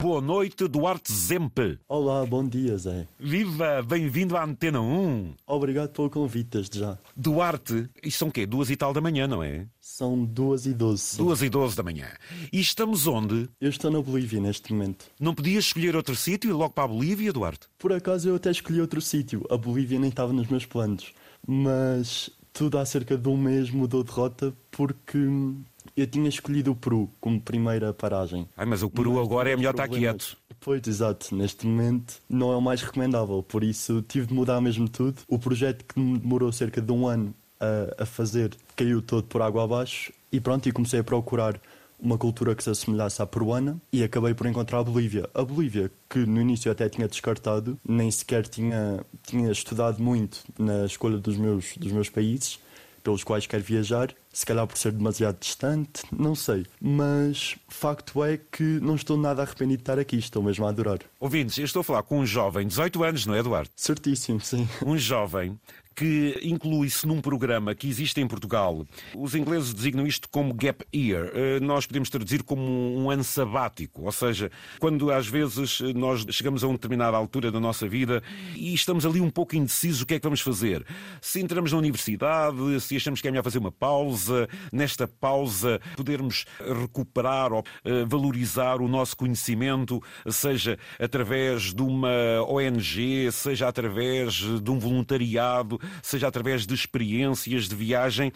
Boa noite, Duarte Zempe. Olá, bom dia, Zé. Viva, bem-vindo à Antena 1. Obrigado pelo convite, desde já. Duarte, isto são quê? Duas e tal da manhã, não é? São duas e doze. Duas e doze da manhã. E estamos onde? Eu estou na Bolívia neste momento. Não podias escolher outro sítio e logo para a Bolívia, Duarte? Por acaso eu até escolhi outro sítio. A Bolívia nem estava nos meus planos. Mas tudo há cerca de um mês mudou de rota porque eu tinha escolhido o Peru como primeira paragem. Ai, mas o Peru Mas agora é melhor estar problemas. quieto. Pois, exato. Neste momento não é o mais recomendável, por isso tive de mudar mesmo tudo. O projeto que me demorou cerca de um ano a, a fazer caiu todo por água abaixo e pronto, e comecei a procurar uma cultura que se assemelhasse à peruana e acabei por encontrar a Bolívia. A Bolívia, que no início até tinha descartado, nem sequer tinha, tinha estudado muito na escolha dos meus, dos meus países pelos quais quero viajar, se calhar por ser demasiado distante, não sei. Mas facto é que não estou nada arrependido de estar aqui, estou mesmo a adorar. Ouvintes, eu estou a falar com um jovem, 18 anos, não é, Duarte? Certíssimo, sim. Um jovem que inclui-se num programa que existe em Portugal. Os ingleses designam isto como gap year. Eh, Nós podemos traduzir como um ano sabático, ou seja, quando às vezes nós chegamos a uma determinada altura da nossa vida e estamos ali um pouco indecisos o que é que vamos fazer. Se entramos na universidade, se achamos que é melhor fazer uma pausa, nesta pausa podermos recuperar ou eh, valorizar o nosso conhecimento, seja através de uma ONG, seja através de um voluntariado, seja através de experiências de viagem.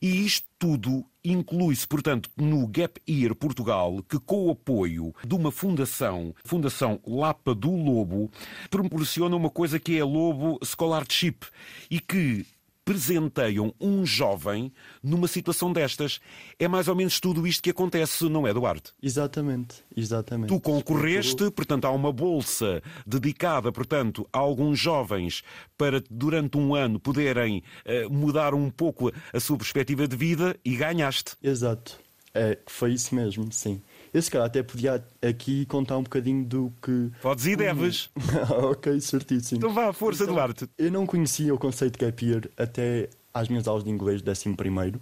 E isto tudo inclui-se, portanto, no Gap Year Portugal, que com o apoio de uma fundação, Fundação Lapa do Lobo, proporciona uma coisa que é a Lobo Scholarship e que presenteiam um jovem numa situação destas. É mais ou menos tudo isto que acontece, não é, Duarte? Exatamente, exatamente. Tu concorreste, portanto, há uma bolsa dedicada, portanto, a alguns jovens para durante um ano poderem eh, mudar um pouco a sua perspectiva de vida e ganhaste. Exato. É, foi isso mesmo, sim. Eu se calhar até podia aqui contar um bocadinho do que. Podes e deves. ok, certíssimo. Então vá, força, Então, Duarte. Eu não conhecia o conceito de gap year até às minhas aulas de inglês, 11 primeiro.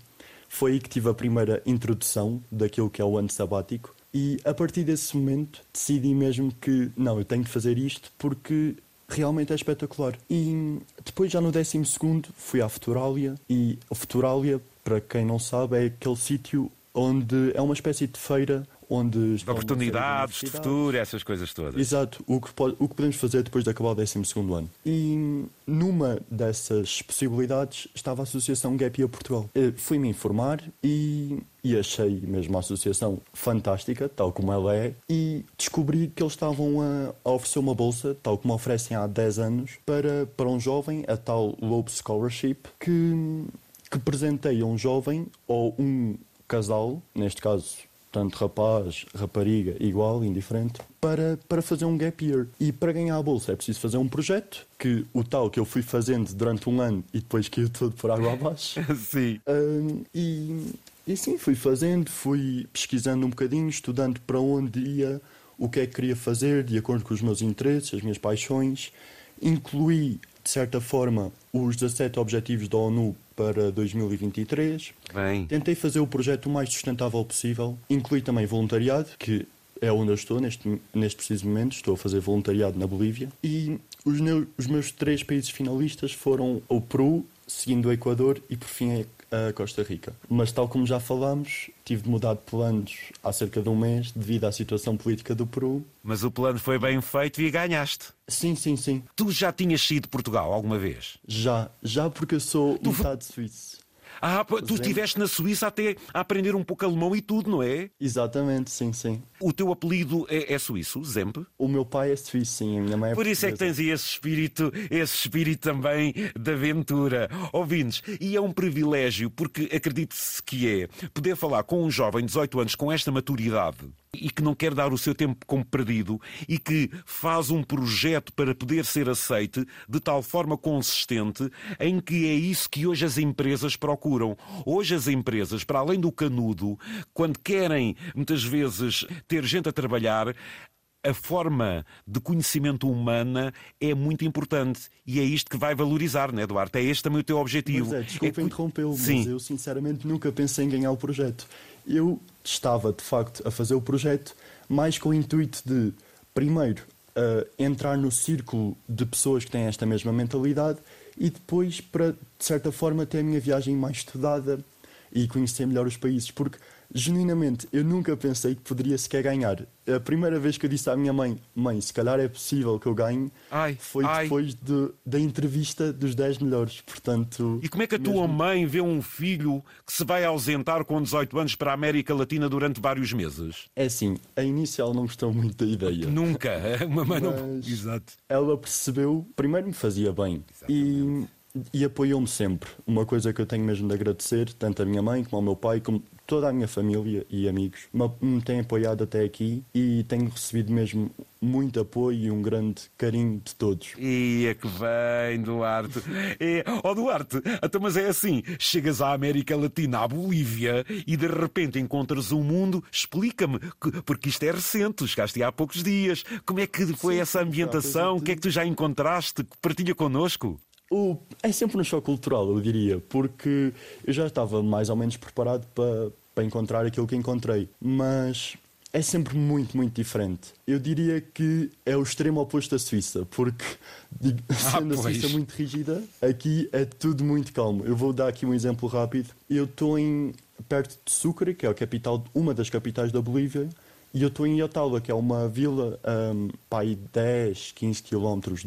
Foi aí que tive a primeira introdução daquilo que é o ano sabático. E a partir desse momento decidi mesmo que não, eu tenho de fazer isto porque realmente é espetacular. E depois já no 12 segundo fui à Futuralia e a Futuralia, para quem não sabe, é aquele sítio onde é uma espécie de feira onde De oportunidades, de futuro, essas coisas todas. Exato, o que, pode- o que podemos fazer depois de acabar o 12 ano. E numa dessas possibilidades estava a Associação Gap Year Portugal. Eh, Fui-me informar e, e achei mesmo a associação fantástica, tal como ela é, e descobri que eles estavam a, a oferecer uma bolsa, tal como oferecem há 10 anos, para, para um jovem, a tal Lobe Scholarship, que, que presenteia um jovem ou um casal, neste caso tanto rapaz, rapariga, igual, indiferente, para, para fazer um gap year. E para ganhar a bolsa é preciso fazer um projeto, que o tal que eu fui fazendo durante um ano e depois caiu todo por água abaixo. Sim. Hum, e, e sim, fui fazendo, fui pesquisando um bocadinho, estudando para onde ia, o que é que queria fazer, de acordo com os meus interesses, as minhas paixões. Incluí, de certa forma, os 17 Objetivos da ONU para 2023. Bem. Tentei fazer o projeto o mais sustentável possível. Incluí também voluntariado, que é onde eu estou neste, neste preciso momento. Estou a fazer voluntariado na Bolívia. E os, neu- os meus três países finalistas foram o Peru, seguindo o Equador e, por fim, a Costa Rica. Mas, tal como já falámos, tive de mudar de planos há cerca de um mês devido à situação política do Peru. Mas o plano foi bem feito e ganhaste. Sim, sim, sim. Tu já tinhas sido de Portugal alguma vez? Já, já porque eu sou Tu metade suíço. Ah, tu estiveste na Suíça até a aprender um pouco alemão e tudo, não é? Exatamente, sim, sim. O teu apelido é, é suíço, Zemp? O meu pai é suíço, sim, a minha mãe é Por isso é que tens esse espírito, esse espírito também de aventura. Ouvintes, e é um privilégio, porque acredite-se que é, poder falar com um jovem de 18 anos com esta maturidade e que não quer dar o seu tempo como perdido e que faz um projeto para poder ser aceite de tal forma consistente em que é isso que hoje as empresas procuram. Hoje as empresas, para além do canudo, quando querem muitas vezes ter gente a trabalhar, a forma de conhecimento humana é muito importante e é isto que vai valorizar, não é, Eduardo? É este também o teu objetivo. Mas é, desculpa É interrompê-lo, Sim. mas eu sinceramente nunca pensei em ganhar o projeto. Eu estava, de facto, a fazer o projeto, mais com o intuito de, primeiro, uh, entrar no círculo de pessoas que têm esta mesma mentalidade e depois, para, de certa forma, ter a minha viagem mais estudada e conhecer melhor os países, porque genuinamente, eu nunca pensei que poderia sequer ganhar. A primeira vez que eu disse à minha mãe, mãe, se calhar é possível que eu ganhe, ai, foi ai. depois de, da entrevista dos 10 melhores. Portanto, e como é que a tua mesmo... mãe vê um filho que se vai ausentar com 18 anos para a América Latina durante vários meses? É assim, a inicial não gostou muito da ideia. Nunca. Uma mãe não... Exato. Ela percebeu, primeiro me fazia bem. Exatamente. E e apoiou-me sempre. Uma coisa que eu tenho mesmo de agradecer, tanto a minha mãe como ao meu pai, como toda a minha família e amigos, me têm apoiado até aqui e tenho recebido mesmo muito apoio e um grande carinho de todos. E é que vem, Duarte. É, oh, Duarte, então, mas é assim: chegas à América Latina, à Bolívia, e de repente encontras um mundo. Explica-me, porque isto é recente, chegaste há poucos dias. Como é que foi Sim, essa ambientação? O que é que tu já encontraste? Partilha connosco. O, é sempre um choque cultural, eu diria, porque eu já estava mais ou menos preparado para, para encontrar aquilo que encontrei, mas é sempre muito, muito diferente. Eu diria que é o extremo oposto da Suíça, porque sendo ah, a Suíça muito rígida, aqui é tudo muito calmo. Eu vou dar aqui um exemplo rápido. Eu estou em perto de Sucre, que é a capital, uma das capitais da Bolívia, e eu estou em Iotauba, que é uma vila um, pá, 10, 15 quilómetros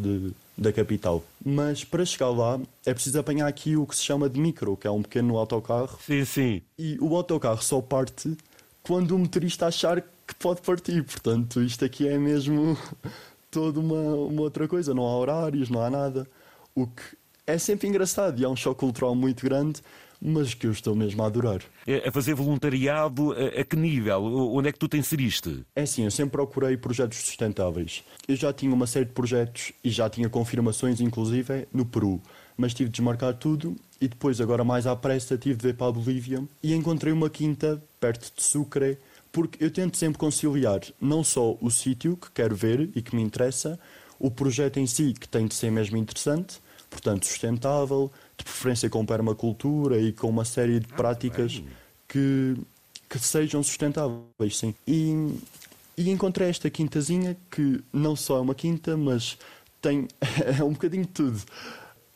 da capital. Mas para chegar lá é preciso apanhar aqui o que se chama de micro, que é um pequeno autocarro. Sim, sim. E o autocarro só parte quando o motorista achar que pode partir. Portanto, isto aqui é mesmo toda uma, uma outra coisa. Não há horários, não há nada. O que é sempre engraçado e é um choque cultural muito grande mas que eu estou mesmo a adorar. É, a fazer voluntariado a, a que nível? Onde é que tu te inseriste? É assim, eu sempre procurei projetos sustentáveis. Eu já tinha uma série de projetos e já tinha confirmações, inclusive, no Peru. Mas tive de desmarcar tudo e depois, agora mais à pressa, tive de ir para a Bolívia e encontrei uma quinta perto de Sucre porque eu tento sempre conciliar não só o sítio que quero ver e que me interessa, o projeto em si, que tem de ser mesmo interessante, portanto sustentável, de preferência com permacultura e com uma série de ah, práticas que, que sejam sustentáveis, sim. E, e encontrei esta quintazinha que não só é uma quinta, mas tem é um bocadinho de tudo.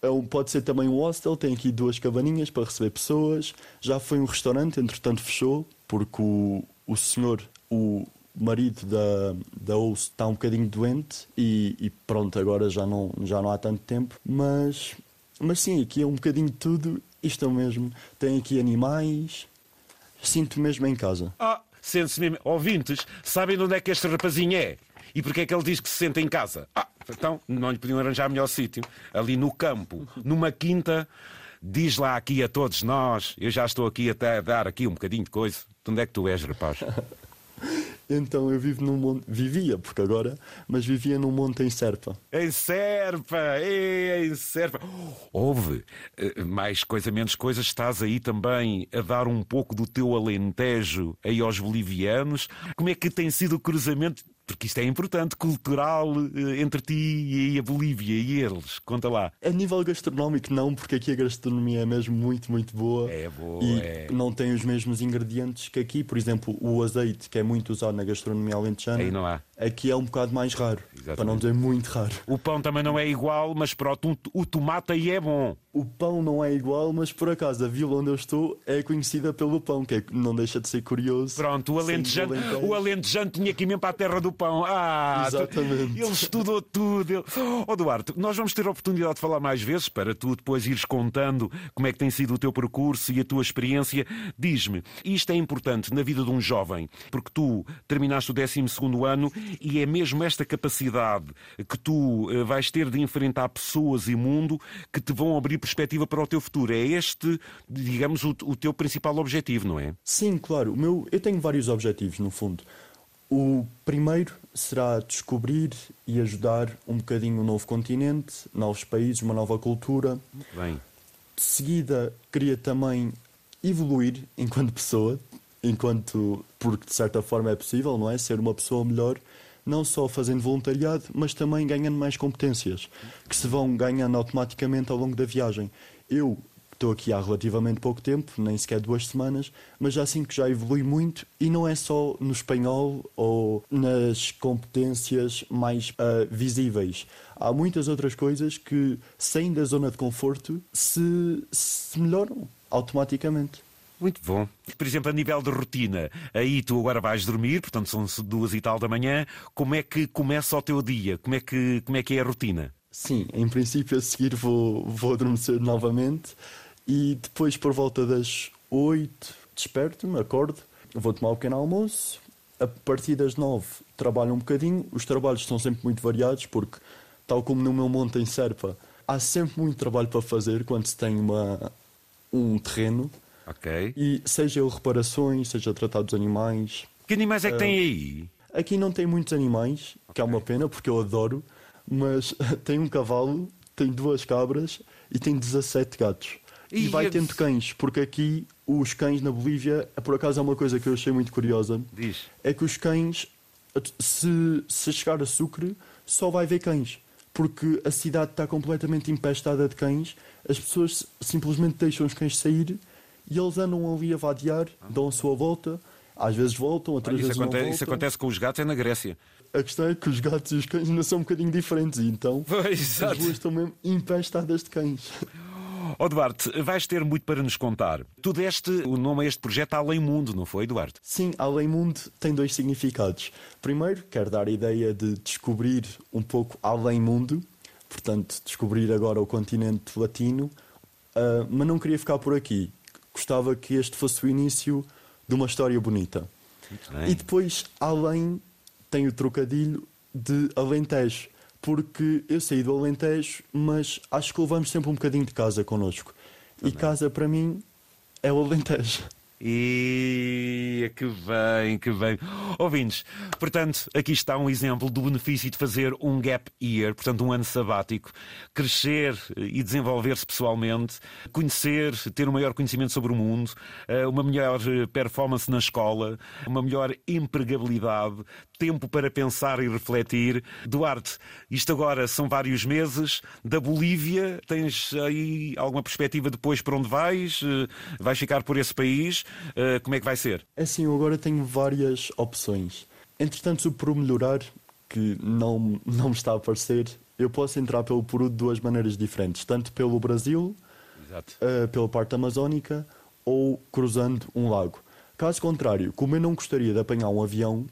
É um, pode ser também um hostel, tem aqui duas cabaninhas para receber pessoas. Já foi um restaurante, entretanto fechou, porque o, o senhor, o marido da, da host está um bocadinho doente e, e, pronto, agora já não, já não há tanto tempo. Mas mas sim, aqui é um bocadinho de tudo. Isto é mesmo. Tem aqui animais. Sinto mesmo em casa. Ah, sente-se mesmo. Ouvintes, sabem de onde é que este rapazinho é? E porquê é que ele diz que se sente em casa? Ah, então não lhe podiam arranjar melhor sítio. Ali no campo, numa quinta. Diz lá aqui a todos nós, eu já estou aqui até a dar aqui um bocadinho de coisa. De onde é que tu és, rapaz? Então eu vivo num monte, vivia, porque agora, mas vivia num monte em Serpa. Em Serpa, em Serpa. Houve eh, mais coisa, menos coisa, estás aí também a dar um pouco do teu alentejo aí aos bolivianos. Como é que tem sido o cruzamento porque isto é importante, cultural, eh, entre ti e a Bolívia e eles. Conta lá. A nível gastronómico, não, porque aqui a gastronomia é mesmo muito, muito boa. É boa. E é... não tem os mesmos ingredientes que aqui. Por exemplo, o azeite, que é muito usado na gastronomia alentejana. Aí não há. Aqui é um bocado mais raro. Exatamente. Para não dizer muito raro. O pão também não é igual, mas pronto, o tomate aí é bom. O pão não é igual, mas por acaso a vila onde eu estou é conhecida pelo pão, que é, não deixa de ser curioso. Pronto, o alentejante, o alentejante tinha que ir mesmo para a terra do pão. Ah, Exatamente. ele estudou tudo. Ele... Oh, Duarte, nós vamos ter a oportunidade de falar mais vezes para tu depois ires contando como é que tem sido o teu percurso e a tua experiência. Diz-me, isto é importante na vida de um jovem, porque tu terminaste o 12 ano e é mesmo esta capacidade que tu eh, vais ter de enfrentar pessoas e mundo que te vão abrir perspectiva para o teu futuro. É este, digamos, o, o teu principal objetivo, não é? Sim, claro. O meu, eu tenho vários objetivos, no fundo. O primeiro será descobrir e ajudar um bocadinho um novo continente, novos países, uma nova cultura. Muito bem. De seguida, queria também evoluir enquanto pessoa, enquanto, porque de certa forma é possível, não é? Ser uma pessoa melhor, não só fazendo voluntariado, mas também ganhando mais competências, que se vão ganhando automaticamente ao longo da viagem. Eu estou aqui há relativamente pouco tempo, nem sequer duas semanas, mas já sinto que já evolui muito e não é só no espanhol ou nas competências mais uh, visíveis. Há muitas outras coisas que, sem da zona de conforto, se, se melhoram automaticamente. Muito bom. Por exemplo, a nível de rotina, aí tu agora vais dormir, portanto são duas e tal da manhã. Como é que começa o teu dia? Como é que, como é, que é a rotina? Sim, em princípio a seguir vou, vou adormecer novamente e depois por volta das oito desperto-me, acordo, vou tomar um pequeno almoço. A partir das nove trabalho um bocadinho. Os trabalhos são sempre muito variados porque, tal como no meu monte em Serpa, há sempre muito trabalho para fazer quando se tem uma, um terreno Ok. E seja reparações, seja tratar dos animais. Que animais é que tem aí? Aqui não tem muitos animais, okay. que é uma pena porque eu adoro, mas tem um cavalo, tem duas cabras e tem 17 gatos. E, e vai eu... tendo cães, porque aqui os cães na Bolívia, por acaso é uma coisa que eu achei muito curiosa. Diz. É que os cães, se, se chegar a Sucre, só vai ver cães. Porque a cidade está completamente empestada de cães, as pessoas simplesmente deixam os cães sair e eles andam ali a vadear, dão a sua volta, às vezes voltam, outras Olha, vezes acontece, não voltam. Isso acontece com os gatos é na Grécia. A questão é que os gatos e os cães ainda são um bocadinho diferentes, então pois, as ruas estão mesmo empestadas de cães. Oh, Duarte, vais ter muito para nos contar. Tu deste o nome a este projeto Além Mundo, não foi, Duarte? Sim, Além Mundo tem dois significados. Primeiro, quero dar a ideia de descobrir um pouco além mundo, portanto, descobrir agora o continente latino, uh, mas não queria ficar por aqui gostava que este fosse o início de uma história bonita. E depois, além, tem o trocadilho de Alentejo, porque eu saí do Alentejo, mas acho que levamos sempre um bocadinho de casa connosco. Também. E casa, para mim, é o Alentejo. E que bem, que bem. Ouvintes, portanto, aqui está um exemplo do benefício de fazer um gap year, portanto, um ano sabático, crescer e desenvolver-se pessoalmente, conhecer, ter um maior conhecimento sobre o mundo, eh, uma melhor performance na escola, uma melhor empregabilidade, tempo para pensar e refletir. Duarte, isto agora são vários meses. Da Bolívia, tens aí alguma perspectiva depois para onde vais? Eh, vais ficar por esse país? Uh, como é que vai ser? É assim, eu agora tenho várias opções. Entretanto, por melhorar, que não, não me está a aparecer, eu posso entrar pelo Peru de duas maneiras diferentes, tanto pelo Brasil, uh, pela parte amazónica, ou cruzando um lago. Caso contrário, como eu não gostaria de apanhar um avião,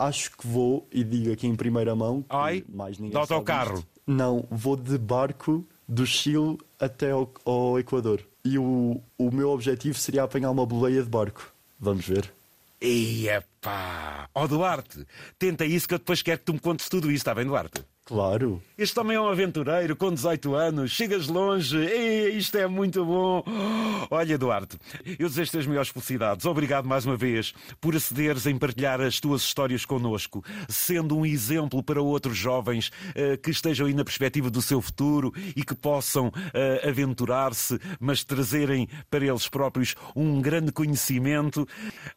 acho que vou, e digo aqui em primeira mão, Ai, mais ninguém de autocarro. Não, vou de barco do Chile até ao, ao Equador e o, o meu objetivo seria apanhar uma boleia de barco. Vamos ver. Eia pá! Ó oh, Duarte, tenta isso que eu depois quero que tu me contes tudo isso, está bem, Duarte? Claro. Este também é um aventureiro com 18 anos, chegas longe, e isto é muito bom. Olha, Eduardo, eu desejo-te as melhores felicidades. Obrigado mais uma vez por acederes em partilhar as tuas histórias connosco, sendo um exemplo para outros jovens uh, que estejam aí na perspectiva do seu futuro e que possam uh, aventurar-se, mas trazerem para eles próprios um grande conhecimento.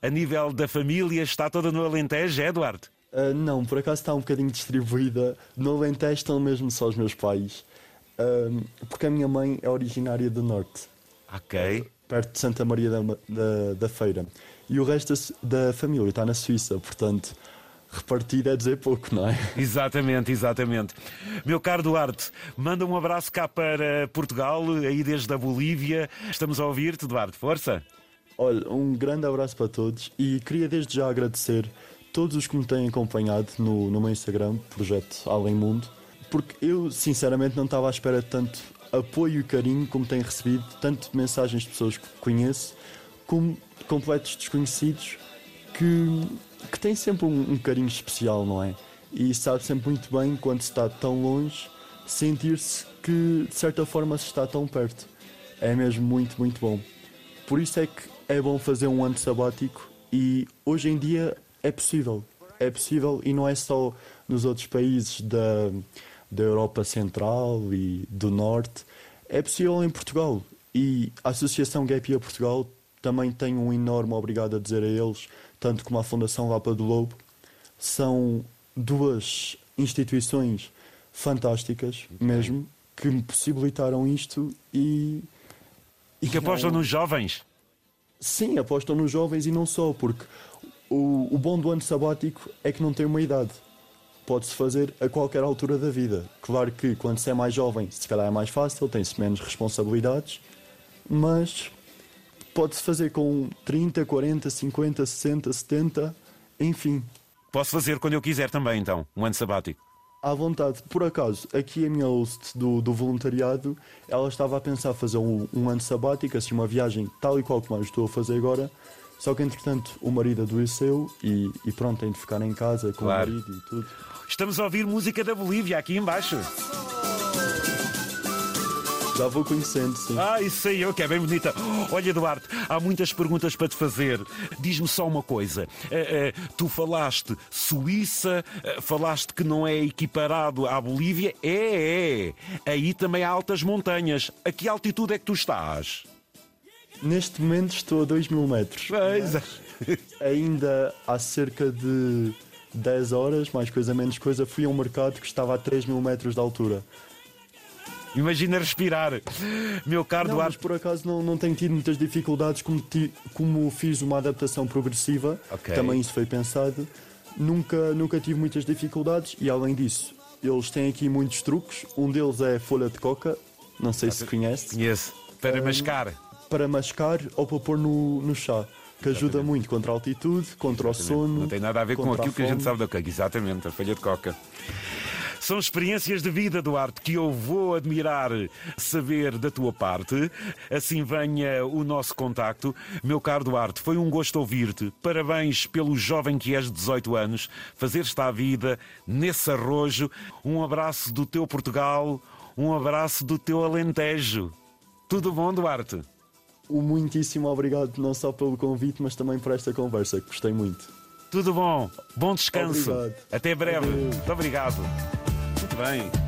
A nível da família, está toda no Alentejo, é, Eduardo? Uh, não, por acaso está um bocadinho distribuída. No Alentejo estão mesmo só os meus pais. Uh, porque a minha mãe é originária do Norte. Ok. Perto de Santa Maria da, da, da, Feira. E o resto da, da família está na Suíça, portanto repartir é dizer pouco, não é? Exatamente, exatamente. Meu caro Duarte, manda um abraço cá para Portugal, aí desde a Bolívia. Estamos a ouvir-te, Duarte, força. Olha, um grande abraço para todos e queria desde já agradecer todos os que me têm acompanhado no, no meu Instagram, projeto Além Mundo, porque eu sinceramente não estava à espera de tanto apoio e carinho como tenho recebido, tanto de mensagens de pessoas que conheço, como de completos desconhecidos que, que têm sempre um, um carinho especial, não é? E sabe sempre muito bem quando se está tão longe, sentir-se que de certa forma se está tão perto. É mesmo muito, muito bom. Por isso é que é bom fazer um ano sabático e hoje em dia é possível. É possível e não é só nos outros países da, da Europa Central e do Norte. É possível em Portugal. E a Associação Gap Year Portugal também tem um enorme obrigado a dizer a eles, tanto como a Fundação Lapa do Lobo. São duas instituições fantásticas, mesmo, que me possibilitaram isto e, E que apostam Não. nos jovens? Sim, apostam nos jovens e não só, porque o, o bom do ano sabático é que não tem uma idade. Pode-se fazer a qualquer altura da vida. Claro que quando se é mais jovem, se calhar é mais fácil, tem-se menos responsabilidades, mas pode-se fazer com 30, 40, 50, 60, 70, enfim, Posso fazer quando eu quiser também, então, um ano sabático. à vontade. Por acaso, aqui a minha host do, do voluntariado, ela estava a pensar fazer um, um ano sabático, assim, uma viagem tal e qual como eu estou a fazer agora. Só que, entretanto, o marido adoeceu e, e pronto, tem de ficar em casa com Claro. o marido e tudo. Estamos a ouvir música da Bolívia aqui embaixo. Já vou conhecendo, sim. Ah, isso aí, que é bem bonita. Olha, Duarte, há muitas perguntas para te fazer. Diz-me só uma coisa. Eh, eh, tu falaste Suíça, eh, falaste que não é equiparado à Bolívia. É, é. Aí também há altas montanhas. A que altitude é que tu estás? Neste momento estou a 2 mil metros. Pois é. Ainda há cerca de 10 horas, mais coisa menos coisa, fui a um mercado que estava a 3 mil metros de altura. Imagina respirar. Meu caro Não, mas Duarte. por acaso não, não tenho tido muitas dificuldades, como, ti- como fiz uma adaptação progressiva, Ok. também isso foi pensado, nunca, nunca tive muitas dificuldades e além disso, eles têm aqui muitos truques. Um deles é folha de coca, não sei se conhece, Conheço. Para Hum, mascar. Para mascar ou para pôr no, no chá, que ajuda muito contra a altitude, contra o sono. Não tem nada a ver com aquilo que a gente sabe da coca. Exatamente, a folha de coca. São experiências de vida, Duarte, que eu vou admirar saber da tua parte. Assim venha o nosso contacto. Meu caro Duarte, foi um gosto ouvir-te. Parabéns pelo jovem que és de 18 anos. Fazer-te à vida nesse arrojo. Um abraço do teu Portugal. Um abraço do teu Alentejo. Tudo bom, Duarte? O muitíssimo obrigado não só pelo convite, mas também por esta conversa, que gostei muito. Tudo bom. Bom descanso. Obrigado. Até breve. Adeus. Muito obrigado. Muito bem.